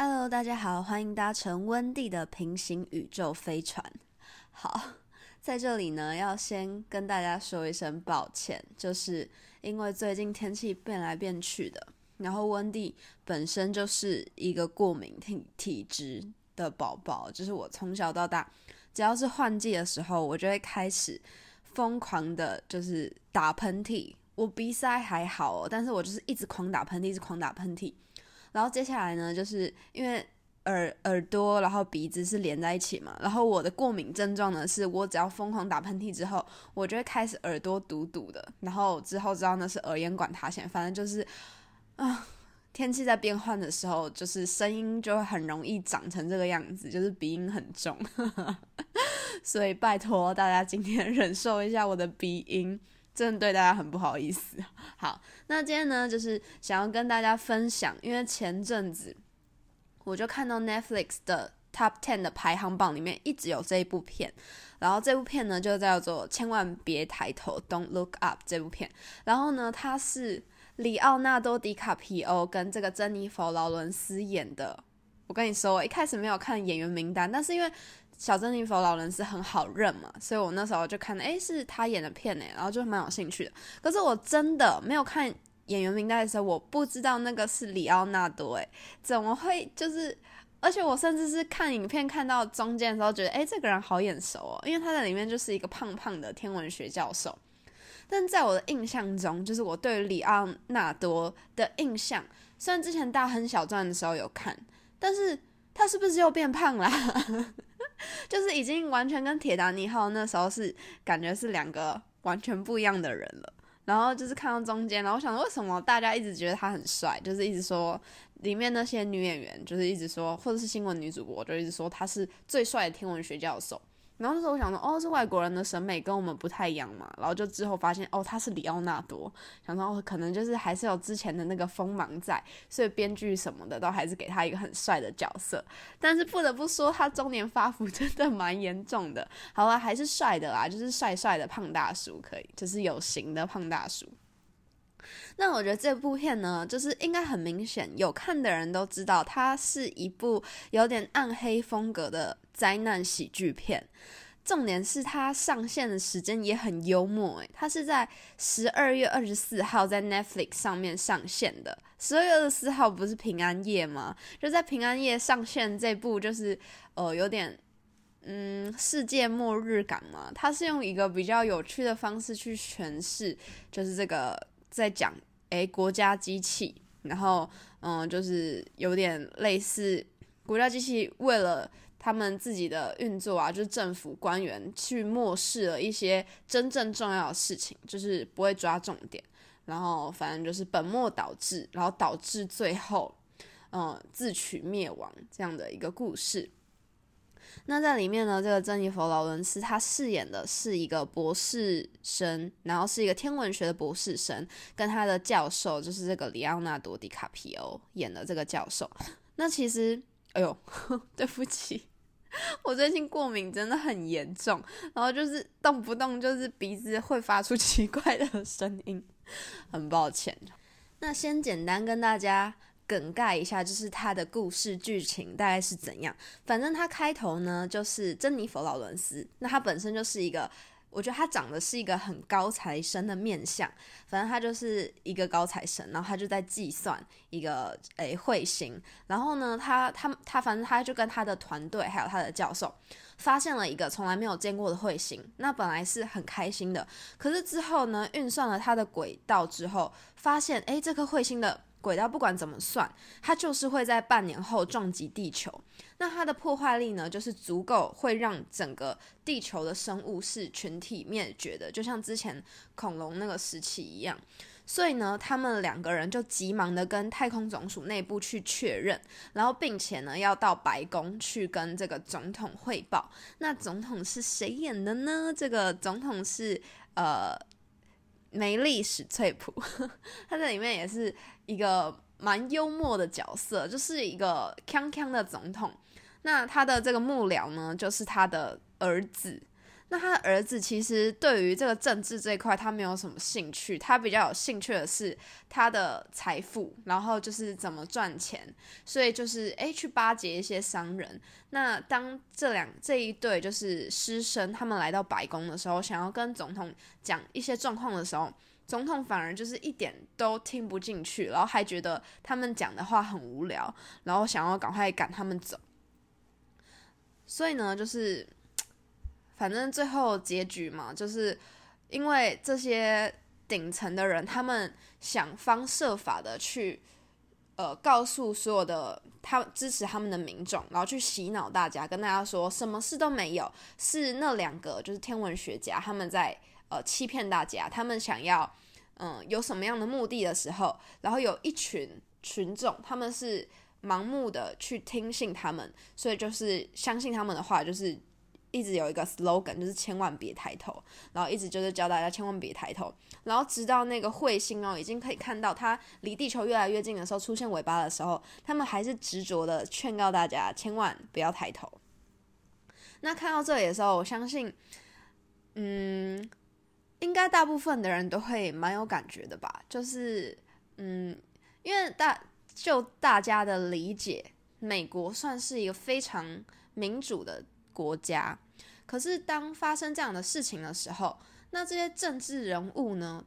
Hello，大家好，欢迎搭乘温蒂的平行宇宙飞船。好，在这里呢，要先跟大家说一声抱歉，就是因为最近天气变来变去的，然后温蒂本身就是一个过敏体体质的宝宝，就是我从小到大，只要是换季的时候，我就会开始疯狂的，就是打喷嚏。我鼻塞还好，哦但是我就是一直狂打喷嚏，一直狂打喷嚏。然后接下来呢，就是因为耳耳朵，然后鼻子是连在一起嘛。然后我的过敏症状呢，是我只要疯狂打喷嚏之后，我就会开始耳朵堵堵的。然后之后知道那是耳咽管塌陷，反正就是啊，天气在变换的时候，就是声音就会很容易长成这个样子，就是鼻音很重。所以拜托大家今天 忍受一下我的鼻音。真的对大家很不好意思。好，那今天呢，就是想要跟大家分享，因为前阵子我就看到 Netflix 的 Top Ten 的排行榜里面一直有这一部片，然后这部片呢就叫做《千万别抬头》（Don't Look Up） 这部片。然后呢，它是里奥纳多·迪卡皮欧跟这个珍妮佛·劳伦斯演的。我跟你说，我一开始没有看演员名单，但是因为小珍妮佛老人是很好认嘛，所以我那时候就看，诶，是他演的片呢，然后就蛮有兴趣的。可是我真的没有看演员名单的时候，我不知道那个是里奥纳多，诶，怎么会？就是，而且我甚至是看影片看到中间的时候，觉得，诶，这个人好眼熟哦，因为他在里面就是一个胖胖的天文学教授。但在我的印象中，就是我对里奥纳多的印象，虽然之前大亨小传的时候有看，但是他是不是又变胖了？就是已经完全跟铁达尼号那时候是感觉是两个完全不一样的人了。然后就是看到中间，然后我想为什么大家一直觉得他很帅，就是一直说里面那些女演员，就是一直说，或者是新闻女主播，就一直说他是最帅的天文学教授。然后那时候我想说，哦，是外国人的审美跟我们不太一样嘛。然后就之后发现，哦，他是里奥纳多，想到哦，可能就是还是有之前的那个锋芒在，所以编剧什么的都还是给他一个很帅的角色。但是不得不说，他中年发福 真的蛮严重的。好了，还是帅的啦，就是帅帅的胖大叔，可以，就是有型的胖大叔。那我觉得这部片呢，就是应该很明显，有看的人都知道，它是一部有点暗黑风格的灾难喜剧片。重点是它上线的时间也很幽默，诶，它是在十二月二十四号在 Netflix 上面上线的。十二月二十四号不是平安夜吗？就在平安夜上线这部，就是呃有点嗯世界末日感嘛。它是用一个比较有趣的方式去诠释，就是这个。在讲诶国家机器，然后嗯，就是有点类似国家机器为了他们自己的运作啊，就是政府官员去漠视了一些真正重要的事情，就是不会抓重点，然后反正就是本末倒置，然后导致最后嗯自取灭亡这样的一个故事。那在里面呢，这个珍妮佛劳伦斯她饰演的是一个博士生，然后是一个天文学的博士生，跟他的教授就是这个里奥纳多·迪卡皮欧演的这个教授。那其实，哎呦，对不起，我最近过敏真的很严重，然后就是动不动就是鼻子会发出 奇怪的声音，很抱歉。那先简单跟大家。梗概一下，就是他的故事剧情大概是怎样。反正他开头呢，就是珍妮佛劳伦斯，那他本身就是一个，我觉得他长得是一个很高材生的面相。反正他就是一个高材生，然后他就在计算一个诶彗星。然后呢，他他他，反正他就跟他的团队还有他的教授，发现了一个从来没有见过的彗星。那本来是很开心的，可是之后呢，运算了它的轨道之后，发现诶这颗彗星的。轨道不管怎么算，它就是会在半年后撞击地球。那它的破坏力呢，就是足够会让整个地球的生物是群体灭绝的，就像之前恐龙那个时期一样。所以呢，他们两个人就急忙的跟太空总署内部去确认，然后并且呢，要到白宫去跟这个总统汇报。那总统是谁演的呢？这个总统是呃。梅丽史翠普，他在里面也是一个蛮幽默的角色，就是一个康康的总统。那他的这个幕僚呢，就是他的儿子。那他的儿子其实对于这个政治这一块，他没有什么兴趣，他比较有兴趣的是他的财富，然后就是怎么赚钱，所以就是诶去巴结一些商人。那当这两这一对就是师生他们来到白宫的时候，想要跟总统讲一些状况的时候，总统反而就是一点都听不进去，然后还觉得他们讲的话很无聊，然后想要赶快赶他们走。所以呢，就是。反正最后结局嘛，就是因为这些顶层的人，他们想方设法的去，呃，告诉所有的他支持他们的民众，然后去洗脑大家，跟大家说什么事都没有，是那两个就是天文学家他们在呃欺骗大家，他们想要嗯有什么样的目的的时候，然后有一群群众他们是盲目的去听信他们，所以就是相信他们的话，就是。一直有一个 slogan，就是千万别抬头，然后一直就是教大家千万别抬头，然后直到那个彗星哦，已经可以看到它离地球越来越近的时候，出现尾巴的时候，他们还是执着的劝告大家千万不要抬头。那看到这里的时候，我相信，嗯，应该大部分的人都会蛮有感觉的吧，就是嗯，因为大就大家的理解，美国算是一个非常民主的。国家，可是当发生这样的事情的时候，那这些政治人物呢？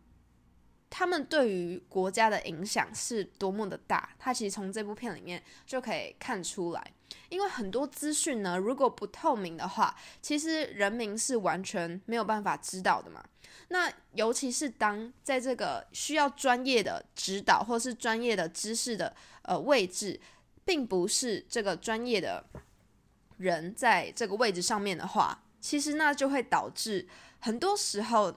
他们对于国家的影响是多么的大？他其实从这部片里面就可以看出来。因为很多资讯呢，如果不透明的话，其实人民是完全没有办法知道的嘛。那尤其是当在这个需要专业的指导或是专业的知识的呃位置，并不是这个专业的。人在这个位置上面的话，其实那就会导致很多时候，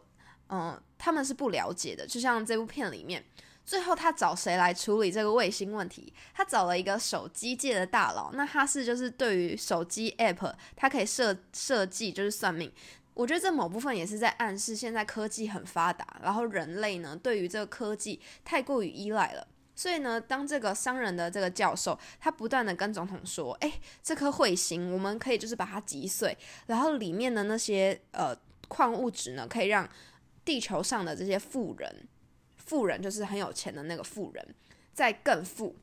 嗯，他们是不了解的。就像这部片里面，最后他找谁来处理这个卫星问题？他找了一个手机界的大佬，那他是就是对于手机 app，他可以设设计就是算命。我觉得这某部分也是在暗示现在科技很发达，然后人类呢对于这个科技太过于依赖了。所以呢，当这个商人的这个教授，他不断的跟总统说：“哎，这颗彗星，我们可以就是把它击碎，然后里面的那些呃矿物质呢，可以让地球上的这些富人，富人就是很有钱的那个富人，再更富。”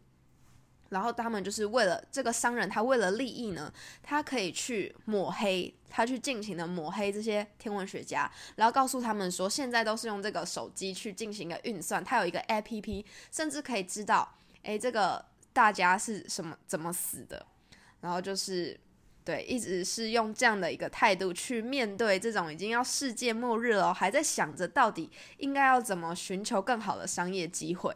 然后他们就是为了这个商人，他为了利益呢，他可以去抹黑，他去尽情的抹黑这些天文学家，然后告诉他们说，现在都是用这个手机去进行一个运算，他有一个 A P P，甚至可以知道，诶，这个大家是什么怎么死的，然后就是对，一直是用这样的一个态度去面对这种已经要世界末日了，还在想着到底应该要怎么寻求更好的商业机会。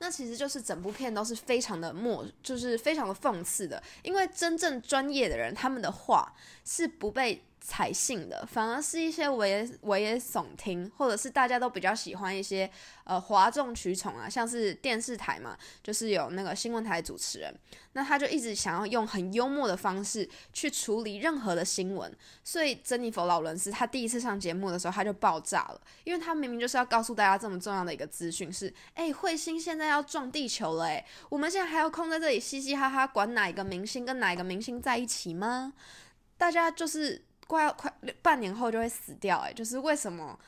那其实就是整部片都是非常的默，就是非常的讽刺的，因为真正专业的人，他们的话是不被。采信的，反而是一些危危言耸听，或者是大家都比较喜欢一些呃哗众取宠啊，像是电视台嘛，就是有那个新闻台主持人，那他就一直想要用很幽默的方式去处理任何的新闻，所以珍妮佛劳伦斯他第一次上节目的时候他就爆炸了，因为他明明就是要告诉大家这么重要的一个资讯是，哎，彗星现在要撞地球了，哎，我们现在还有空在这里嘻嘻哈哈管哪一个明星跟哪一个明星在一起吗？大家就是。快要快半年后就会死掉，哎，就是为什么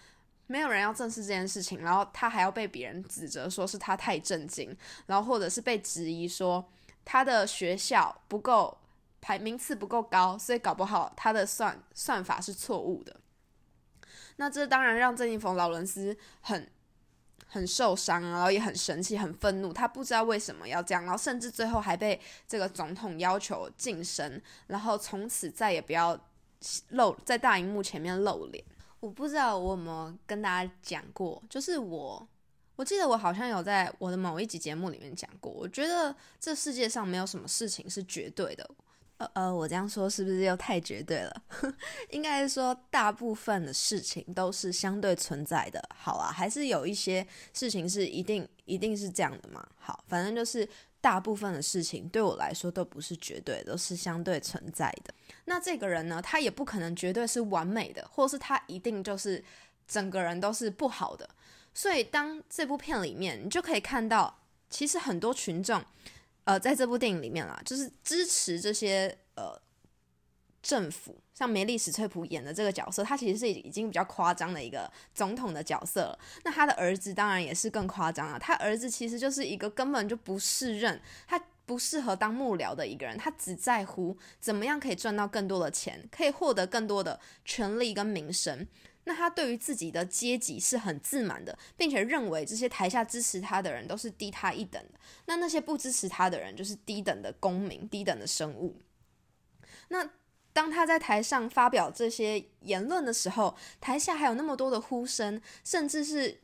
没有人要正视这件事情，然后他还要被别人指责说是他太震惊，然后或者是被质疑说他的学校不够排名次不够高，所以搞不好他的算算法是错误的。那这当然让郑义峰劳伦斯很很受伤，然后也很生气、很愤怒，他不知道为什么要这样，然后甚至最后还被这个总统要求晋升，然后从此再也不要。露在大荧幕前面露脸，我不知道我有没有跟大家讲过，就是我，我记得我好像有在我的某一集节目里面讲过，我觉得这世界上没有什么事情是绝对的，呃，我这样说是不是又太绝对了？应该是说大部分的事情都是相对存在的，好啊，还是有一些事情是一定一定是这样的嘛？好，反正就是。大部分的事情对我来说都不是绝对，都是相对存在的。那这个人呢，他也不可能绝对是完美的，或是他一定就是整个人都是不好的。所以，当这部片里面，你就可以看到，其实很多群众，呃，在这部电影里面啦，就是支持这些呃政府，像梅丽史翠普演的这个角色，他其实是已经比较夸张的一个总统的角色了。那他的儿子当然也是更夸张啊，他儿子其实就是一个根本就不适任，他不适合当幕僚的一个人，他只在乎怎么样可以赚到更多的钱，可以获得更多的权利跟名声。那他对于自己的阶级是很自满的，并且认为这些台下支持他的人都是低他一等的，那那些不支持他的人就是低等的公民、低等的生物。那当他在台上发表这些言论的时候，台下还有那么多的呼声，甚至是。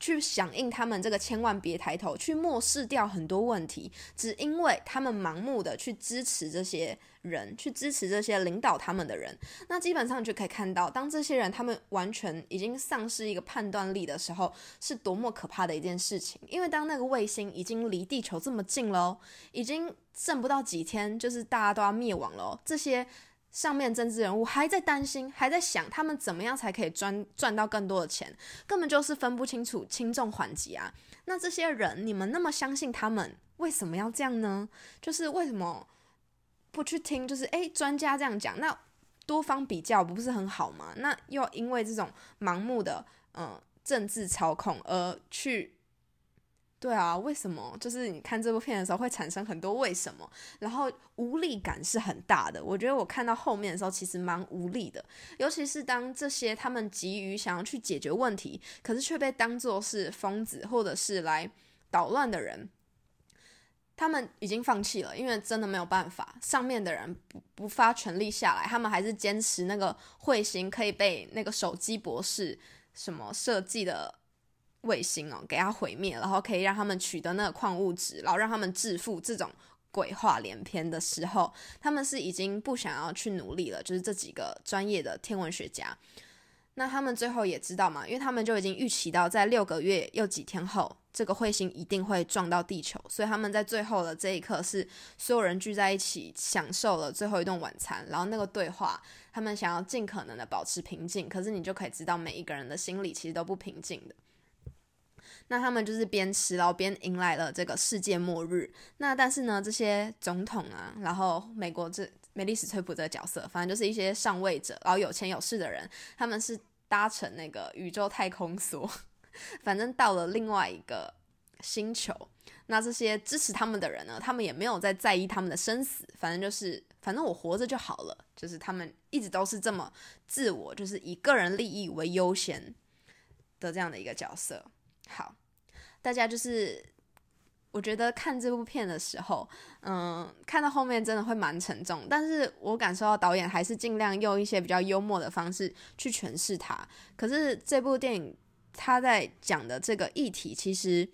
去响应他们这个千万别抬头，去漠视掉很多问题，只因为他们盲目的去支持这些人，去支持这些领导他们的人。那基本上就可以看到，当这些人他们完全已经丧失一个判断力的时候，是多么可怕的一件事情。因为当那个卫星已经离地球这么近了，已经剩不到几天，就是大家都要灭亡了，这些。上面政治人物还在担心，还在想他们怎么样才可以赚赚到更多的钱，根本就是分不清楚轻重缓急啊！那这些人，你们那么相信他们，为什么要这样呢？就是为什么不去听？就是诶，专家这样讲，那多方比较不是很好吗？那又因为这种盲目的嗯政治操控而去。对啊，为什么？就是你看这部片的时候会产生很多为什么，然后无力感是很大的。我觉得我看到后面的时候其实蛮无力的，尤其是当这些他们急于想要去解决问题，可是却被当作是疯子或者是来捣乱的人，他们已经放弃了，因为真的没有办法，上面的人不不发权力下来，他们还是坚持那个彗星可以被那个手机博士什么设计的。卫星哦，给它毁灭，然后可以让他们取得那个矿物质，然后让他们致富，这种鬼话连篇的时候，他们是已经不想要去努力了。就是这几个专业的天文学家，那他们最后也知道嘛，因为他们就已经预期到，在六个月又几天后，这个彗星一定会撞到地球，所以他们在最后的这一刻，是所有人聚在一起，享受了最后一顿晚餐，然后那个对话，他们想要尽可能的保持平静，可是你就可以知道，每一个人的心里其实都不平静的。那他们就是边吃，然后边迎来了这个世界末日。那但是呢，这些总统啊，然后美国这梅丽史翠普这个角色，反正就是一些上位者，然后有钱有势的人，他们是搭乘那个宇宙太空梭，反正到了另外一个星球。那这些支持他们的人呢，他们也没有在在意他们的生死，反正就是反正我活着就好了。就是他们一直都是这么自我，就是以个人利益为优先的这样的一个角色。好，大家就是，我觉得看这部片的时候，嗯，看到后面真的会蛮沉重，但是我感受到导演还是尽量用一些比较幽默的方式去诠释它。可是这部电影他在讲的这个议题，其实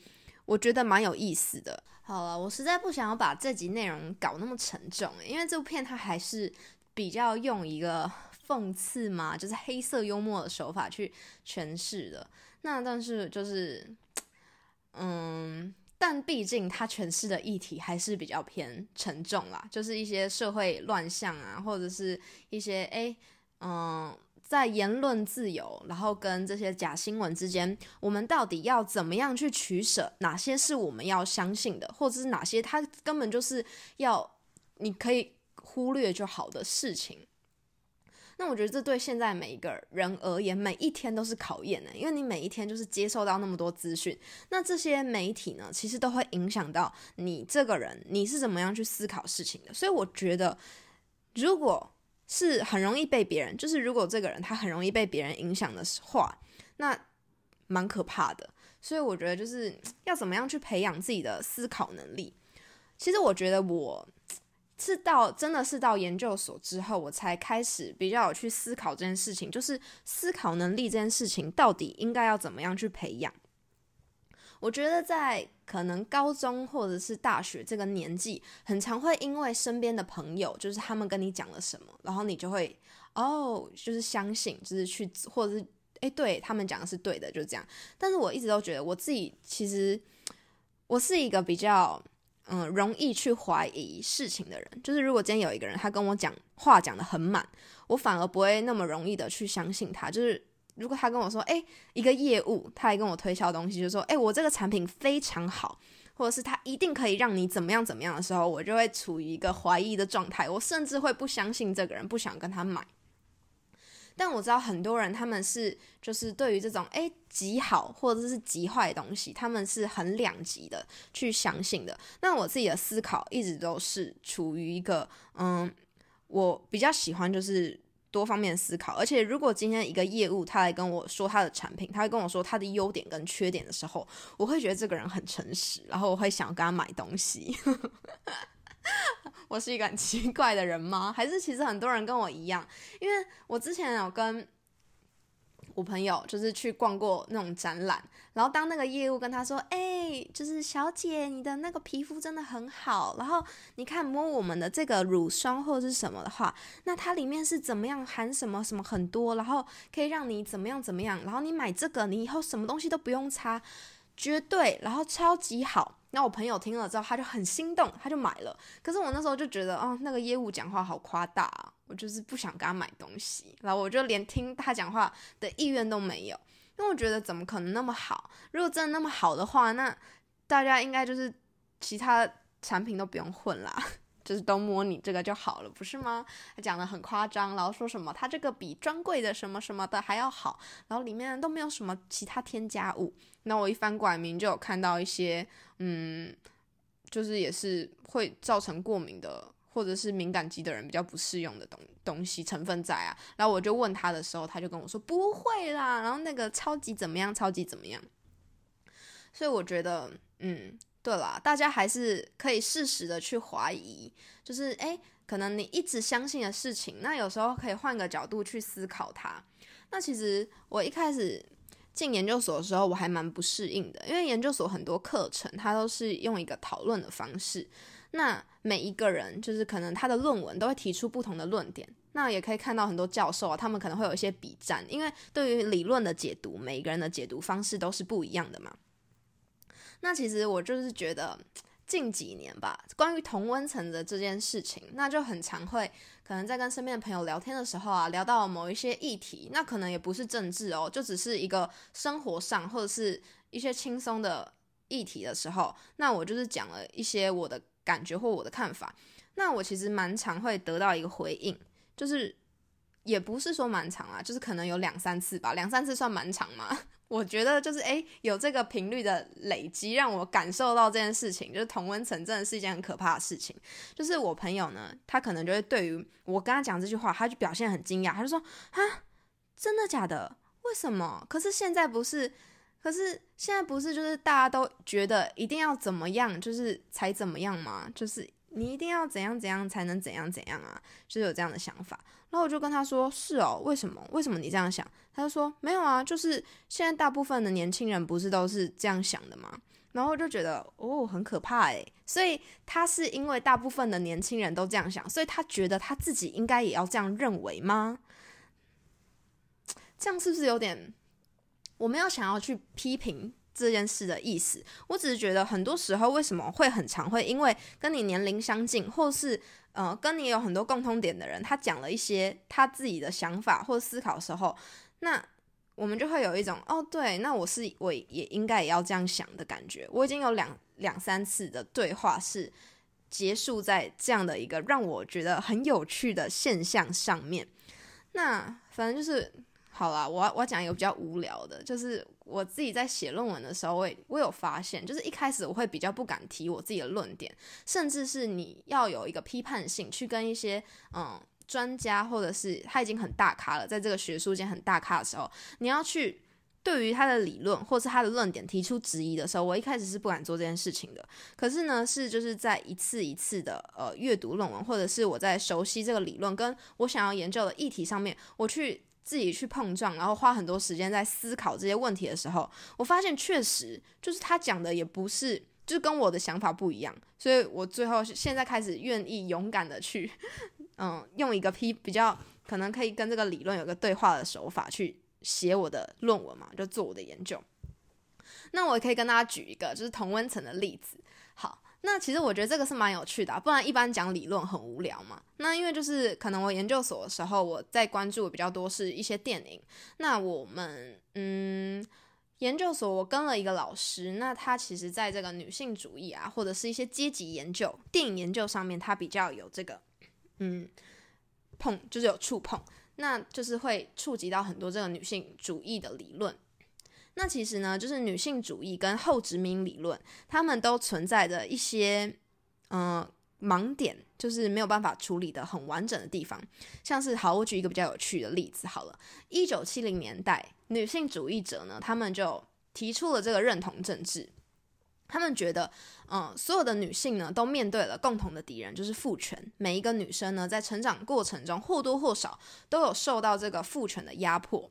我觉得蛮有意思的。好了，我实在不想要把这集内容搞那么沉重，因为这部片它还是比较用一个讽刺嘛，就是黑色幽默的手法去诠释的。那但是就是，嗯，但毕竟他诠释的议题还是比较偏沉重啦，就是一些社会乱象啊，或者是一些哎，嗯，在言论自由，然后跟这些假新闻之间，我们到底要怎么样去取舍？哪些是我们要相信的，或者是哪些他根本就是要你可以忽略就好的事情？那我觉得这对现在每一个人而言，每一天都是考验呢，因为你每一天就是接受到那么多资讯。那这些媒体呢，其实都会影响到你这个人，你是怎么样去思考事情的。所以我觉得，如果是很容易被别人，就是如果这个人他很容易被别人影响的话，那蛮可怕的。所以我觉得就是要怎么样去培养自己的思考能力。其实我觉得我。是到真的是到研究所之后，我才开始比较有去思考这件事情，就是思考能力这件事情到底应该要怎么样去培养。我觉得在可能高中或者是大学这个年纪，很常会因为身边的朋友，就是他们跟你讲了什么，然后你就会哦，就是相信，就是去或者是诶，对他们讲的是对的，就这样。但是我一直都觉得我自己其实我是一个比较。嗯，容易去怀疑事情的人，就是如果今天有一个人他跟我讲话讲的很满，我反而不会那么容易的去相信他。就是如果他跟我说，哎，一个业务，他来跟我推销东西，就说，哎，我这个产品非常好，或者是他一定可以让你怎么样怎么样的时候，我就会处于一个怀疑的状态，我甚至会不相信这个人，不想跟他买。但我知道很多人他们是就是对于这种诶极好或者是极坏的东西，他们是很两极的去相信的。那我自己的思考一直都是处于一个嗯，我比较喜欢就是多方面思考。而且如果今天一个业务他来跟我说他的产品，他会跟我说他的优点跟缺点的时候，我会觉得这个人很诚实，然后我会想跟他买东西。我是一个很 奇怪的人吗？还是其实很多人跟我一样？因为我之前有跟我朋友就是去逛过那种展览，然后当那个业务跟他说：“哎，就是小姐，你的那个皮肤真的很好，然后你看摸我们的这个乳霜或者是什么的话，那它里面是怎么样含什么什么很多，然后可以让你怎么样怎么样，然后你买这个，你以后什么东西都不用擦，绝对，然后超级好。”那我朋友听了之后，他就很心动，他就买了。可是我那时候就觉得，哦，那个业务讲话好夸大啊，我就是不想跟他买东西。然后我就连听他讲话的意愿都没有，因为我觉得怎么可能那么好？如果真的那么好的话，那大家应该就是其他产品都不用混啦。就是都摸你这个就好了，不是吗？他讲的很夸张，然后说什么他这个比专柜的什么什么的还要好，然后里面都没有什么其他添加物。那我一翻过来，明就有看到一些，嗯，就是也是会造成过敏的，或者是敏感肌的人比较不适用的东东西成分在啊。然后我就问他的时候，他就跟我说不会啦，然后那个超级怎么样，超级怎么样。所以我觉得，嗯。对啦，大家还是可以适时的去怀疑，就是诶，可能你一直相信的事情，那有时候可以换个角度去思考它。那其实我一开始进研究所的时候，我还蛮不适应的，因为研究所很多课程它都是用一个讨论的方式，那每一个人就是可能他的论文都会提出不同的论点，那也可以看到很多教授啊，他们可能会有一些比战，因为对于理论的解读，每一个人的解读方式都是不一样的嘛。那其实我就是觉得近几年吧，关于同温层的这件事情，那就很常会可能在跟身边的朋友聊天的时候啊，聊到某一些议题，那可能也不是政治哦，就只是一个生活上或者是一些轻松的议题的时候，那我就是讲了一些我的感觉或我的看法，那我其实蛮常会得到一个回应，就是也不是说蛮长啊，就是可能有两三次吧，两三次算蛮长吗？我觉得就是诶，有这个频率的累积，让我感受到这件事情，就是同温层真的是一件很可怕的事情。就是我朋友呢，他可能就会对于我跟他讲这句话，他就表现很惊讶，他就说：“啊，真的假的？为什么？可是现在不是？可是现在不是？就是大家都觉得一定要怎么样，就是才怎么样吗？就是你一定要怎样怎样才能怎样怎样啊？就是有这样的想法。”然后我就跟他说：“是哦，为什么？为什么你这样想？”他就说：“没有啊，就是现在大部分的年轻人不是都是这样想的吗？”然后我就觉得哦，很可怕诶。所以他是因为大部分的年轻人都这样想，所以他觉得他自己应该也要这样认为吗？这样是不是有点？我没有想要去批评这件事的意思，我只是觉得很多时候为什么会很常会因为跟你年龄相近，或是。呃，跟你有很多共通点的人，他讲了一些他自己的想法或思考的时候，那我们就会有一种哦，对，那我是我也应该也要这样想的感觉。我已经有两两三次的对话是结束在这样的一个让我觉得很有趣的现象上面。那反正就是。好啦，我我讲一个比较无聊的，就是我自己在写论文的时候，我我有发现，就是一开始我会比较不敢提我自己的论点，甚至是你要有一个批判性去跟一些嗯专家或者是他已经很大咖了，在这个学术界很大咖的时候，你要去对于他的理论或是他的论点提出质疑的时候，我一开始是不敢做这件事情的。可是呢，是就是在一次一次的呃阅读论文，或者是我在熟悉这个理论跟我想要研究的议题上面，我去。自己去碰撞，然后花很多时间在思考这些问题的时候，我发现确实就是他讲的也不是，就是跟我的想法不一样，所以我最后现在开始愿意勇敢的去，嗯，用一个批比较可能可以跟这个理论有个对话的手法去写我的论文嘛，就做我的研究。那我可以跟大家举一个就是同温层的例子，好。那其实我觉得这个是蛮有趣的，不然一般讲理论很无聊嘛。那因为就是可能我研究所的时候，我在关注的比较多是一些电影。那我们嗯，研究所我跟了一个老师，那他其实在这个女性主义啊，或者是一些阶级研究、电影研究上面，他比较有这个嗯碰，就是有触碰，那就是会触及到很多这个女性主义的理论。那其实呢，就是女性主义跟后殖民理论，他们都存在着一些嗯盲点，就是没有办法处理的很完整的地方。像是好，我举一个比较有趣的例子好了，一九七零年代。女性主义者呢，他们就提出了这个认同政治。他们觉得，嗯，所有的女性呢，都面对了共同的敌人，就是父权。每一个女生呢，在成长过程中或多或少都有受到这个父权的压迫。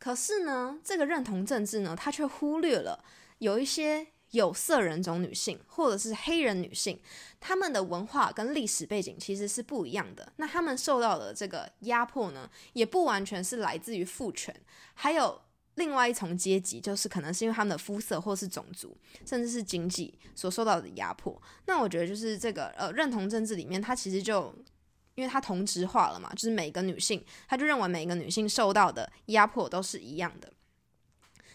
可是呢，这个认同政治呢，它却忽略了有一些。有色人种女性或者是黑人女性，她们的文化跟历史背景其实是不一样的。那她们受到的这个压迫呢，也不完全是来自于父权，还有另外一重阶级，就是可能是因为他们的肤色或是种族，甚至是经济所受到的压迫。那我觉得就是这个呃认同政治里面，它其实就因为他同质化了嘛，就是每个女性，她就认为每个女性受到的压迫都是一样的。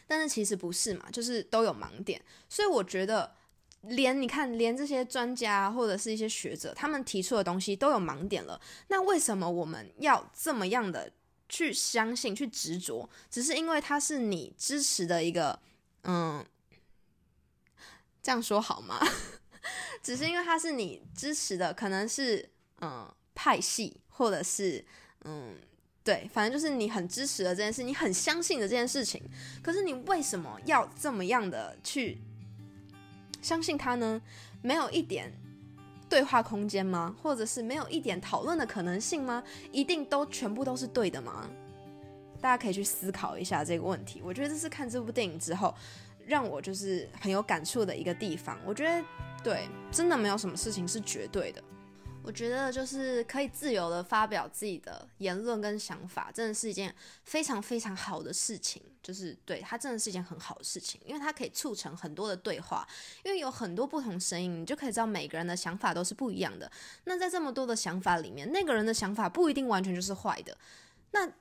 但是其实不是嘛，就是都有盲点，所以我觉得连你看，连这些专家或者是一些学者，他们提出的东西都有盲点了。那为什么我们要这么样的去相信、去执着？只是因为他是你支持的一个，嗯，这样说好吗？只是因为他是你支持的，可能是嗯派系，或者是嗯。对，反正就是你很支持的这件事，你很相信的这件事情，可是你为什么要这么样的去相信他呢？没有一点对话空间吗？或者是没有一点讨论的可能性吗？一定都全部都是对的吗？大家可以去思考一下这个问题。我觉得这是看这部电影之后让我就是很有感触的一个地方。我觉得对，真的没有什么事情是绝对的。我觉得就是可以自由的发表自己的言论跟想法，真的是一件非常非常好的事情。就是对它真的是一件很好的事情，因为它可以促成很多的对话，因为有很多不同声音，你就可以知道每个人的想法都是不一样的。那在这么多的想法里面，那个人的想法不一定完全就是坏的。那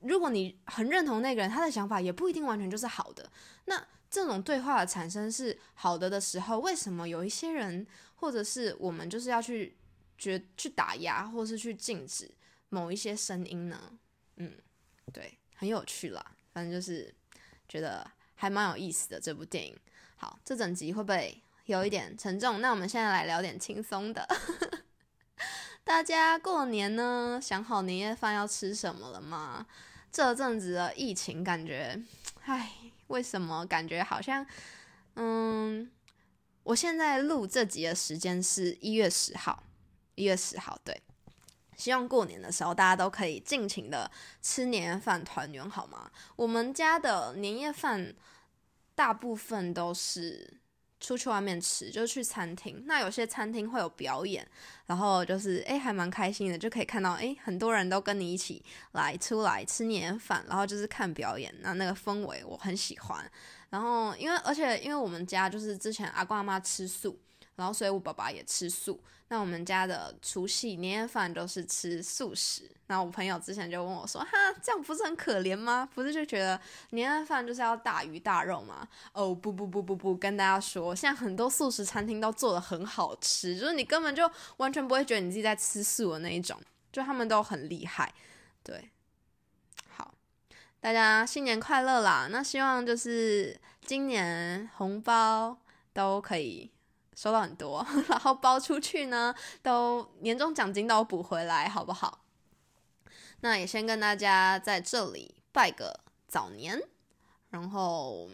如果你很认同那个人，他的想法也不一定完全就是好的。那这种对话的产生是好的的时候，为什么有一些人或者是我们就是要去？觉去打压或是去禁止某一些声音呢？嗯，对，很有趣啦。反正就是觉得还蛮有意思的这部电影。好，这整集会不会有一点沉重？那我们现在来聊点轻松的。大家过年呢，想好年夜饭要吃什么了吗？这阵子的疫情感觉，唉，为什么感觉好像……嗯，我现在录这集的时间是一月十号。一月十号，对，希望过年的时候大家都可以尽情的吃年夜饭团圆，好吗？我们家的年夜饭大部分都是出去外面吃，就去餐厅。那有些餐厅会有表演，然后就是诶，还蛮开心的，就可以看到诶，很多人都跟你一起来出来吃年夜饭，然后就是看表演，那那个氛围我很喜欢。然后因为而且因为我们家就是之前阿公阿妈吃素。然后，所以我爸爸也吃素。那我们家的除夕年夜饭都是吃素食。那我朋友之前就问我说：“哈，这样不是很可怜吗？不是就觉得年夜饭就是要大鱼大肉吗？”哦，不不不不不，跟大家说，现在很多素食餐厅都做的很好吃，就是你根本就完全不会觉得你自己在吃素的那一种，就他们都很厉害。对，好，大家新年快乐啦！那希望就是今年红包都可以。收到很多，然后包出去呢，都年终奖金都补回来，好不好？那也先跟大家在这里拜个早年，然后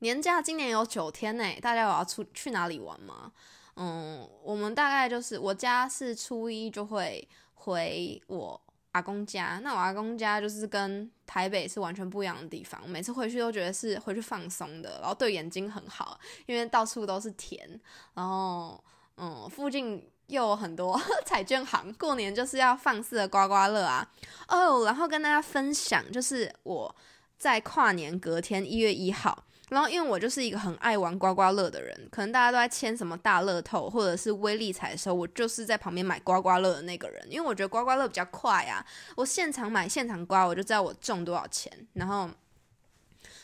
年假今年有九天呢，大家有要出去哪里玩吗？嗯，我们大概就是我家是初一就会回我。阿公家，那我阿公家就是跟台北是完全不一样的地方。每次回去都觉得是回去放松的，然后对眼睛很好，因为到处都是田，然后嗯，附近又有很多 彩券行，过年就是要放肆的刮刮乐啊。哦，然后跟大家分享，就是我在跨年隔天一月一号。然后，因为我就是一个很爱玩刮刮乐的人，可能大家都在签什么大乐透或者是微利彩的时候，我就是在旁边买刮刮乐的那个人。因为我觉得刮刮乐比较快啊，我现场买现场刮，我就知道我中多少钱。然后，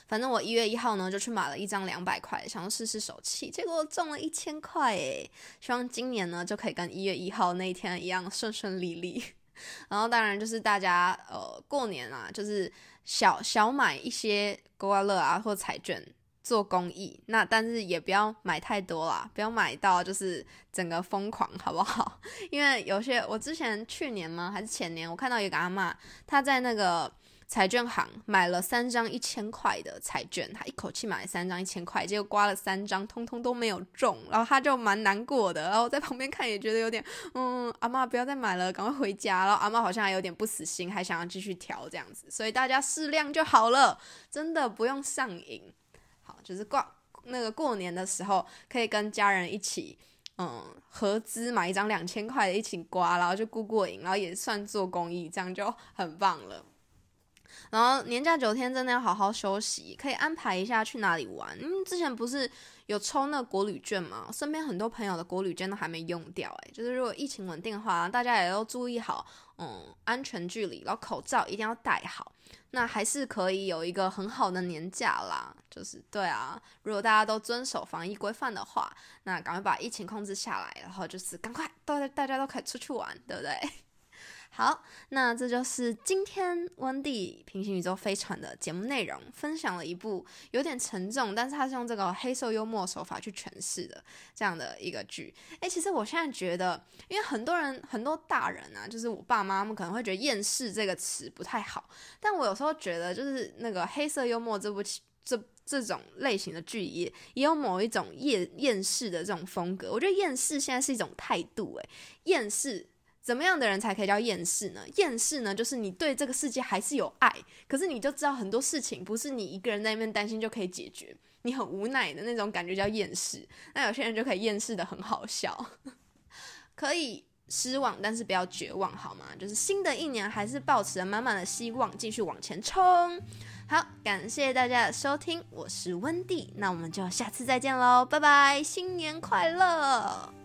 反正我一月一号呢就去买了一张两百块，想要试试手气，结果中了一千块诶，希望今年呢就可以跟一月一号那一天一样顺顺利利。然后当然就是大家呃过年啊，就是小小买一些刮刮乐啊或彩券做公益，那但是也不要买太多啦，不要买到就是整个疯狂，好不好？因为有些我之前去年吗还是前年，我看到一个阿妈，她在那个。彩券行买了三张一千块的彩券，他一口气买了三张一千块，结果刮了三张，通通都没有中，然后他就蛮难过的，然后在旁边看也觉得有点，嗯，阿妈不要再买了，赶快回家。然后阿妈好像还有点不死心，还想要继续调这样子，所以大家适量就好了，真的不用上瘾。好，就是挂那个过年的时候，可以跟家人一起，嗯，合资买一张两千块的一起刮，然后就过过瘾，然后也算做公益，这样就很棒了。然后年假九天真的要好好休息，可以安排一下去哪里玩。嗯，之前不是有抽那个国旅券吗？身边很多朋友的国旅券都还没用掉，诶，就是如果疫情稳定的话，大家也都注意好，嗯，安全距离，然后口罩一定要戴好，那还是可以有一个很好的年假啦。就是对啊，如果大家都遵守防疫规范的话，那赶快把疫情控制下来，然后就是赶快大家大家都可以出去玩，对不对？好，那这就是今天温蒂平行宇宙飞船的节目内容，分享了一部有点沉重，但是它是用这个黑色幽默手法去诠释的这样的一个剧。诶，其实我现在觉得，因为很多人很多大人啊，就是我爸妈他们可能会觉得厌世这个词不太好，但我有时候觉得，就是那个黑色幽默这部这这种类型的剧也也有某一种厌厌世的这种风格。我觉得厌世现在是一种态度，诶，厌世。怎么样的人才可以叫厌世呢？厌世呢，就是你对这个世界还是有爱，可是你就知道很多事情不是你一个人在那边担心就可以解决，你很无奈的那种感觉叫厌世。那有些人就可以厌世的很好笑，可以失望，但是不要绝望，好吗？就是新的一年还是保持着满满的希望，继续往前冲。好，感谢大家的收听，我是温蒂，那我们就下次再见喽，拜拜，新年快乐。